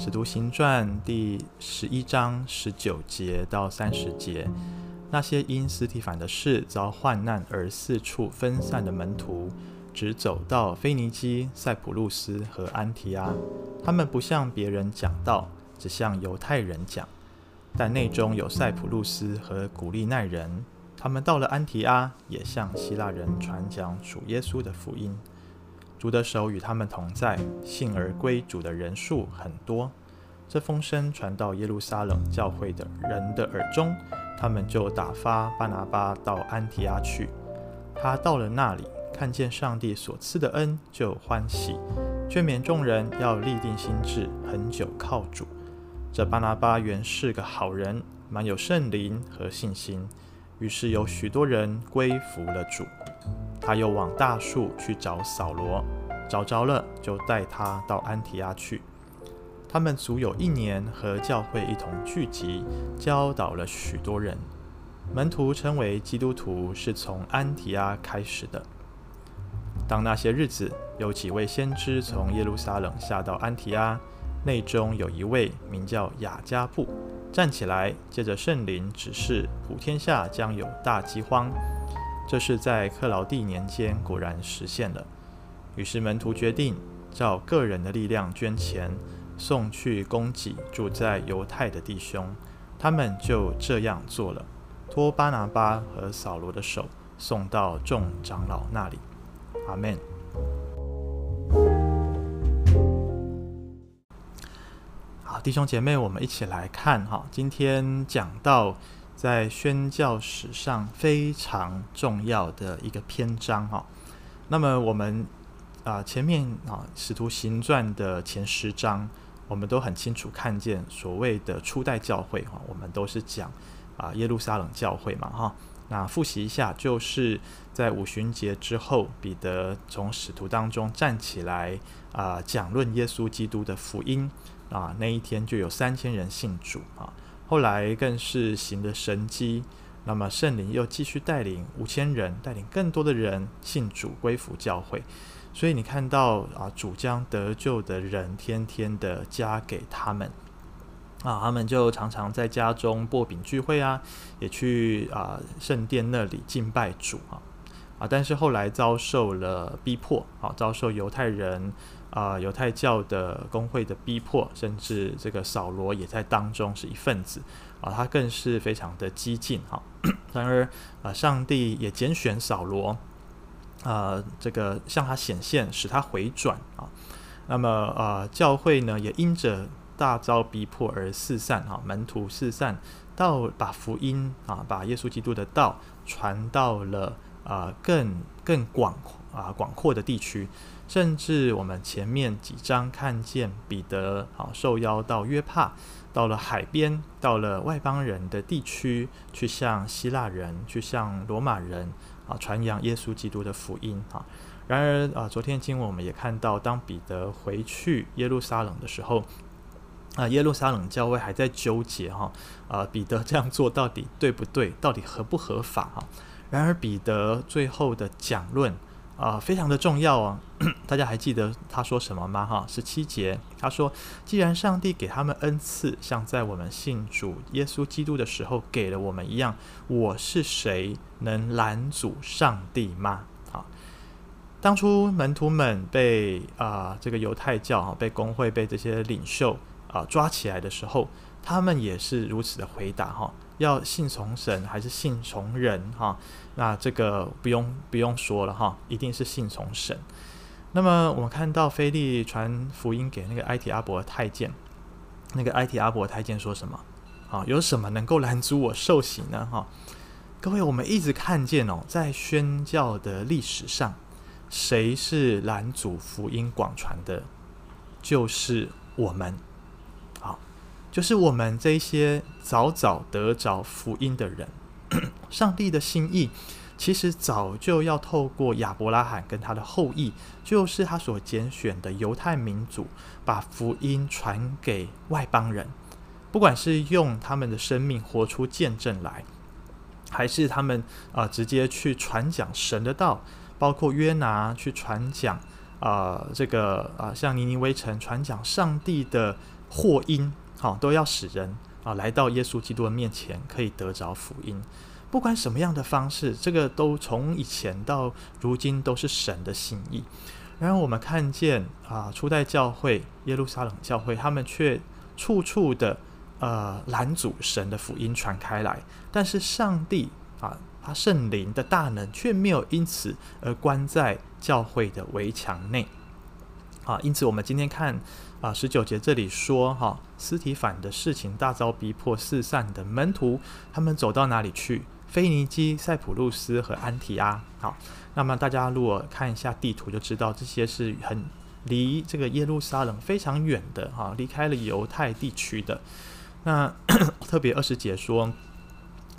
《使徒行传》第十一章十九节到三十节，那些因斯提反的事遭患难而四处分散的门徒，只走到腓尼基、塞浦路斯和安提阿。他们不向别人讲道，只向犹太人讲。但内中有塞浦路斯和古利奈人，他们到了安提阿，也向希腊人传讲主耶稣的福音。主的手与他们同在，信而归主的人数很多。这风声传到耶路撒冷教会的人的耳中，他们就打发巴拿巴到安提阿去。他到了那里，看见上帝所赐的恩，就欢喜，劝勉众人要立定心志，恒久靠主。这巴拿巴原是个好人，满有圣灵和信心，于是有许多人归服了主。他又往大树去找扫罗，找着了，就带他到安提阿去。他们足有一年和教会一同聚集，教导了许多人。门徒称为基督徒，是从安提阿开始的。当那些日子，有几位先知从耶路撒冷下到安提阿，内中有一位名叫雅加布，站起来，借着圣灵指示，普天下将有大饥荒。这是在克劳地年间果然实现了。于是门徒决定照个人的力量捐钱，送去供给住在犹太的弟兄。他们就这样做了，托巴拿巴和扫罗的手送到众长老那里。阿门。好，弟兄姐妹，我们一起来看哈，今天讲到。在宣教史上非常重要的一个篇章哈，那么我们啊前面啊《使徒行传》的前十章，我们都很清楚看见所谓的初代教会哈，我们都是讲啊耶路撒冷教会嘛哈。那复习一下，就是在五旬节之后，彼得从使徒当中站起来啊讲论耶稣基督的福音啊，那一天就有三千人信主啊。后来更是行的神迹，那么圣灵又继续带领五千人，带领更多的人信主归服教会。所以你看到啊，主将得救的人天天的加给他们啊，他们就常常在家中擘饼聚会啊，也去啊圣殿那里敬拜主啊啊，但是后来遭受了逼迫啊，遭受犹太人。啊，犹太教的公会的逼迫，甚至这个扫罗也在当中是一份子啊，他更是非常的激进哈。然而啊，上帝也拣选扫罗啊，这个向他显现，使他回转啊。那么啊，教会呢也因着大遭逼迫而四散哈，门徒四散到把福音啊，把耶稣基督的道传到了啊更更广啊广阔的地区。甚至我们前面几章看见彼得啊受邀到约帕，到了海边，到了外邦人的地区，去向希腊人、去向罗马人啊传扬耶稣基督的福音啊。然而啊，昨天经文我们也看到，当彼得回去耶路撒冷的时候，啊，耶路撒冷教会还在纠结哈啊，彼得这样做到底对不对？到底合不合法哈？然而彼得最后的讲论。啊、非常的重要啊！大家还记得他说什么吗？哈，十七节，他说：“既然上帝给他们恩赐，像在我们信主耶稣基督的时候给了我们一样，我是谁能拦阻上帝吗？”啊，当初门徒们被啊、这个犹太教哈被公会被这些领袖啊、抓起来的时候，他们也是如此的回答哈。要信从神还是信从人哈？那这个不用不用说了哈，一定是信从神。那么我们看到腓力传福音给那个埃提阿伯太监，那个埃提阿伯太监说什么？啊，有什么能够拦阻我受洗呢？哈，各位，我们一直看见哦，在宣教的历史上，谁是拦阻福音广传的？就是我们。就是我们这些早早得着福音的人，上帝的心意其实早就要透过亚伯拉罕跟他的后裔，就是他所拣选的犹太民族，把福音传给外邦人。不管是用他们的生命活出见证来，还是他们啊、直接去传讲神的道，包括约拿去传讲啊、这个啊、像尼尼微城传讲上帝的。祸因，好，都要使人啊来到耶稣基督的面前，可以得着福音。不管什么样的方式，这个都从以前到如今都是神的心意。然后我们看见啊，初代教会耶路撒冷教会，他们却处处的呃拦阻神的福音传开来。但是上帝啊，他圣灵的大能却没有因此而关在教会的围墙内。啊，因此我们今天看啊十九节这里说哈，司提反的事情大遭逼迫，四散的门徒他们走到哪里去？腓尼基、塞浦路斯和安提阿，好，那么大家如果看一下地图，就知道这些是很离这个耶路撒冷非常远的，哈，离开了犹太地区的。那 特别二十节说，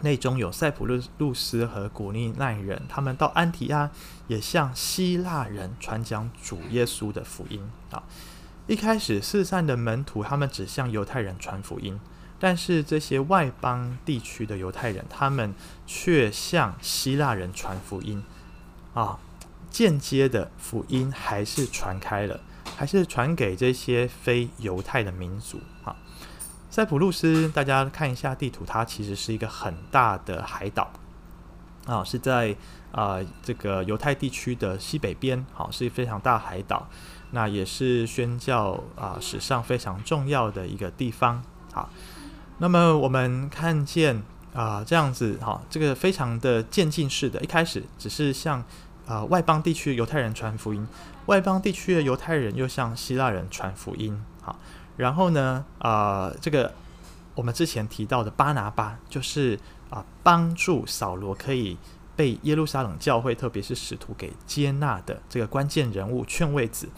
内中有塞浦路路斯和古利奈人，他们到安提阿也向希腊人传讲主耶稣的福音。啊，一开始四散的门徒，他们只向犹太人传福音。但是这些外邦地区的犹太人，他们却向希腊人传福音，啊，间接的福音还是传开了，还是传给这些非犹太的民族啊。塞浦路斯，大家看一下地图，它其实是一个很大的海岛，啊，是在啊这个犹太地区的西北边，好，是一非常大海岛，那也是宣教啊史上非常重要的一个地方，好。那么我们看见啊、这样子哈、这个非常的渐进式的，一开始只是向啊、外邦地区犹太人传福音，外邦地区的犹太人又向希腊人传福音，好，然后呢啊、呃，这个我们之前提到的巴拿巴，就是啊、帮助扫罗可以被耶路撒冷教会，特别是使徒给接纳的这个关键人物劝慰子，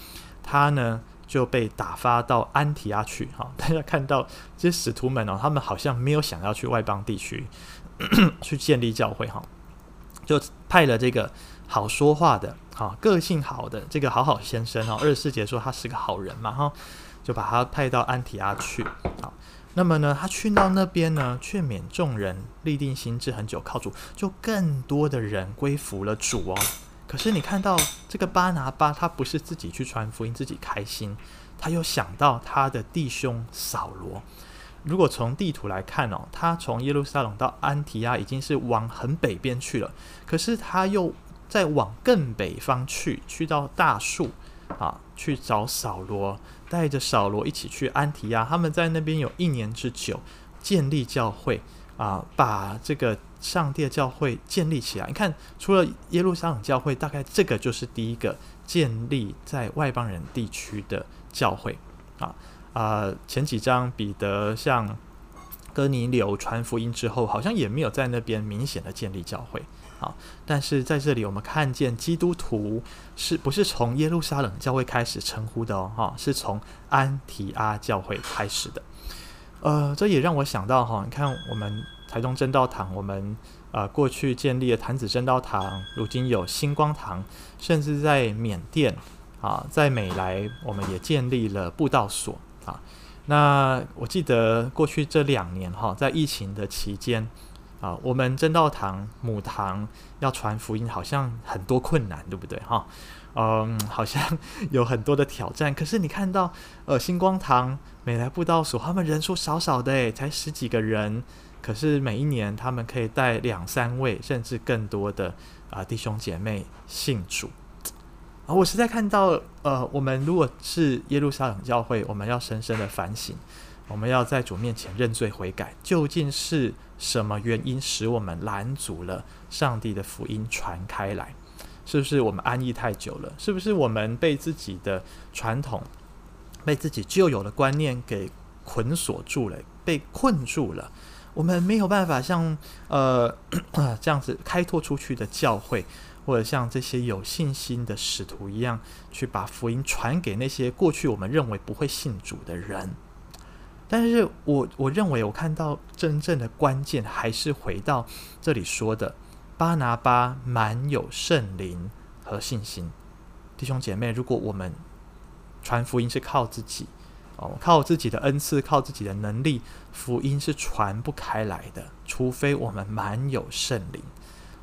他呢。就被打发到安提阿去，哈，大家看到这些使徒们哦，他们好像没有想要去外邦地区 去建立教会，哈，就派了这个好说话的，哈，个性好的这个好好先生哦，二十四节说他是个好人嘛，哈，就把他派到安提阿去，好，那么呢，他去到那边呢，劝勉众人立定心志，很久靠主，就更多的人归服了主哦。可是你看到这个巴拿巴，他不是自己去传福音，自己开心，他又想到他的弟兄扫罗。如果从地图来看哦，他从耶路撒冷到安提阿已经是往很北边去了，可是他又再往更北方去，去到大数啊，去找扫罗，带着扫罗一起去安提亚，他们在那边有一年之久，建立教会啊，把这个。上帝的教会建立起来，你看，除了耶路撒冷教会，大概这个就是第一个建立在外邦人地区的教会啊啊、呃！前几章彼得向哥尼流传福音之后，好像也没有在那边明显的建立教会啊。但是在这里，我们看见基督徒是不是从耶路撒冷教会开始称呼的哦？哈，是从安提阿教会开始的。呃，这也让我想到哈，你看我们。台中真道堂，我们呃过去建立了潭子真道堂，如今有星光堂，甚至在缅甸啊，在美莱，我们也建立了布道所啊。那我记得过去这两年哈，在疫情的期间啊，我们真道堂母堂要传福音，好像很多困难，对不对哈？嗯，好像有很多的挑战。可是你看到呃星光堂、美莱布道所，他们人数少少的诶，才十几个人。可是每一年，他们可以带两三位，甚至更多的啊、弟兄姐妹信主啊！我实在看到，呃，我们如果是耶路撒冷教会，我们要深深的反省，我们要在主面前认罪悔改，究竟是什么原因使我们拦阻了上帝的福音传开来？是不是我们安逸太久了？是不是我们被自己的传统、被自己旧有的观念给捆锁住了，被困住了？我们没有办法像呃 这样子开拓出去的教会，或者像这些有信心的使徒一样，去把福音传给那些过去我们认为不会信主的人。但是我我认为我看到真正的关键还是回到这里说的，巴拿巴满有圣灵和信心。弟兄姐妹，如果我们传福音是靠自己。哦，靠自己的恩赐，靠自己的能力，福音是传不开来的。除非我们满有圣灵，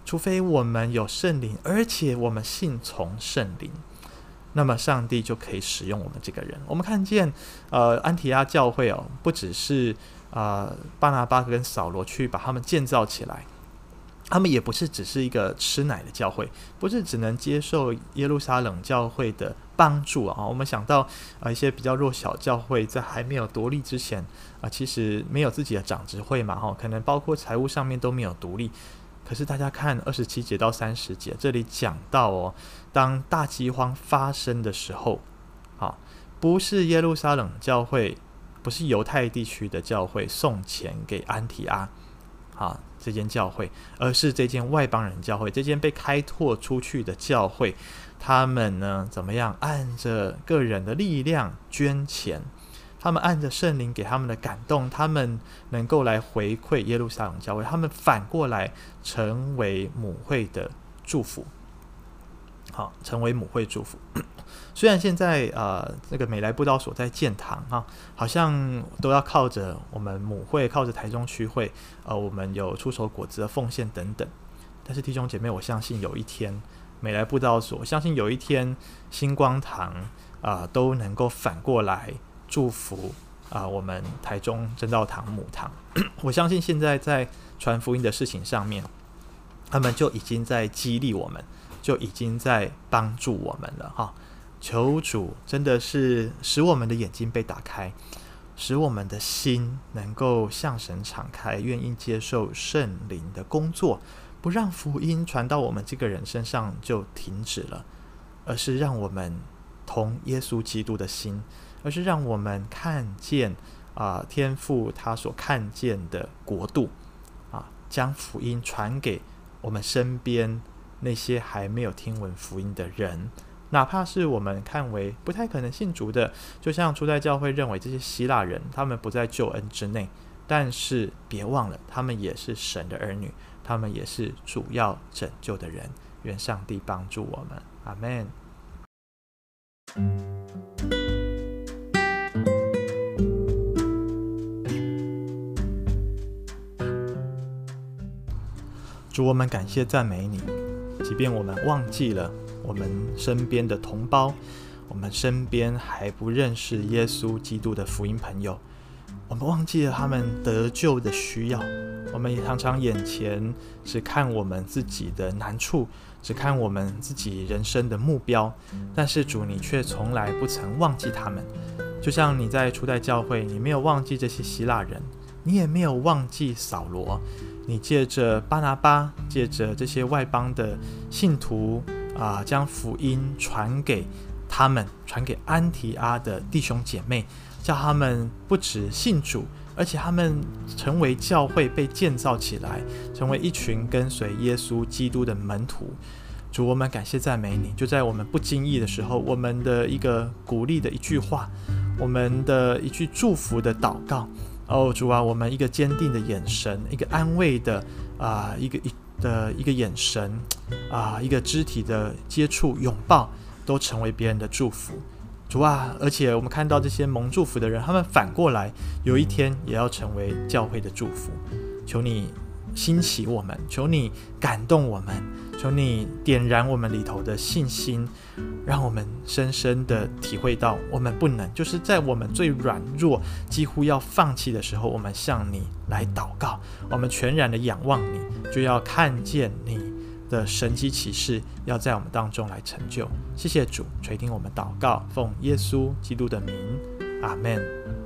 除非我们有圣灵，而且我们信从圣灵。那么上帝就可以使用我们这个人。我们看见，呃，安提阿教会哦，不只是啊、呃，巴拿巴跟扫罗去把他们建造起来。他们也不是只是一个吃奶的教会，不是只能接受耶路撒冷教会的帮助啊。我们想到啊，一些比较弱小教会在还没有独立之前啊，其实没有自己的长执会嘛，哈，可能包括财务上面都没有独立。可是大家看二十七节到三十节，这里讲到哦，当大饥荒发生的时候，啊，不是耶路撒冷教会，不是犹太地区的教会送钱给安提阿。啊，这间教会，而是这间外邦人教会，这间被开拓出去的教会，他们呢怎么样？按着个人的力量捐钱，他们按着圣灵给他们的感动，他们能够来回馈耶路撒冷教会，他们反过来成为母会的祝福。好，成为母会祝福。虽然现在呃，那个美莱布道所在建堂哈，好像都要靠着我们母会，靠着台中区会，呃，我们有出手果子的奉献等等。但是弟兄姐妹，我相信有一天美莱布道所，相信有一天星光堂啊、都能够反过来祝福啊、我们台中真道堂母堂。我相信现在在传福音的事情上面，他们就已经在激励我们，就已经在帮助我们了哈。求主真的是使我们的眼睛被打开，使我们的心能够向神敞开，愿意接受圣灵的工作，不让福音传到我们这个人身上就停止了，而是让我们同耶稣基督的心，而是让我们看见啊、天父他所看见的国度啊，将福音传给我们身边那些还没有听闻福音的人。哪怕是我们看为不太可能信主的，就像初代教会认为这些希腊人，他们不在救恩之内，但是别忘了，他们也是神的儿女，他们也是主要拯救的人。愿上帝帮助我们，阿门。主，我们感谢赞美你，即便我们忘记了。我们身边的同胞，我们身边还不认识耶稣基督的福音朋友，我们忘记了他们得救的需要。我们也常常眼前只看我们自己的难处，只看我们自己人生的目标。但是主，你却从来不曾忘记他们。就像你在初代教会，你没有忘记这些希腊人，你也没有忘记扫罗。你借着巴拿巴，借着这些外邦的信徒。啊，将福音传给他们，传给安提阿的弟兄姐妹，叫他们不只信主，而且他们成为教会被建造起来，成为一群跟随耶稣基督的门徒。主，我们感谢赞美你。就在我们不经意的时候，我们的一个鼓励的一句话，我们的一句祝福的祷告，哦，主啊，我们一个坚定的眼神，一个安慰的啊，一个一。的一个眼神啊，一个肢体的接触、拥抱，都成为别人的祝福。主啊，而且我们看到这些蒙祝福的人，他们反过来有一天也要成为教会的祝福。求你兴起我们，求你感动我们，求你点燃我们里头的信心，让我们深深的体会到，我们不能，就是在我们最软弱、几乎要放弃的时候，我们向你来祷告，我们全然的仰望你，就要看见你的神迹奇事要在我们当中来成就。谢谢主垂听我们祷告，奉耶稣基督的名，阿门。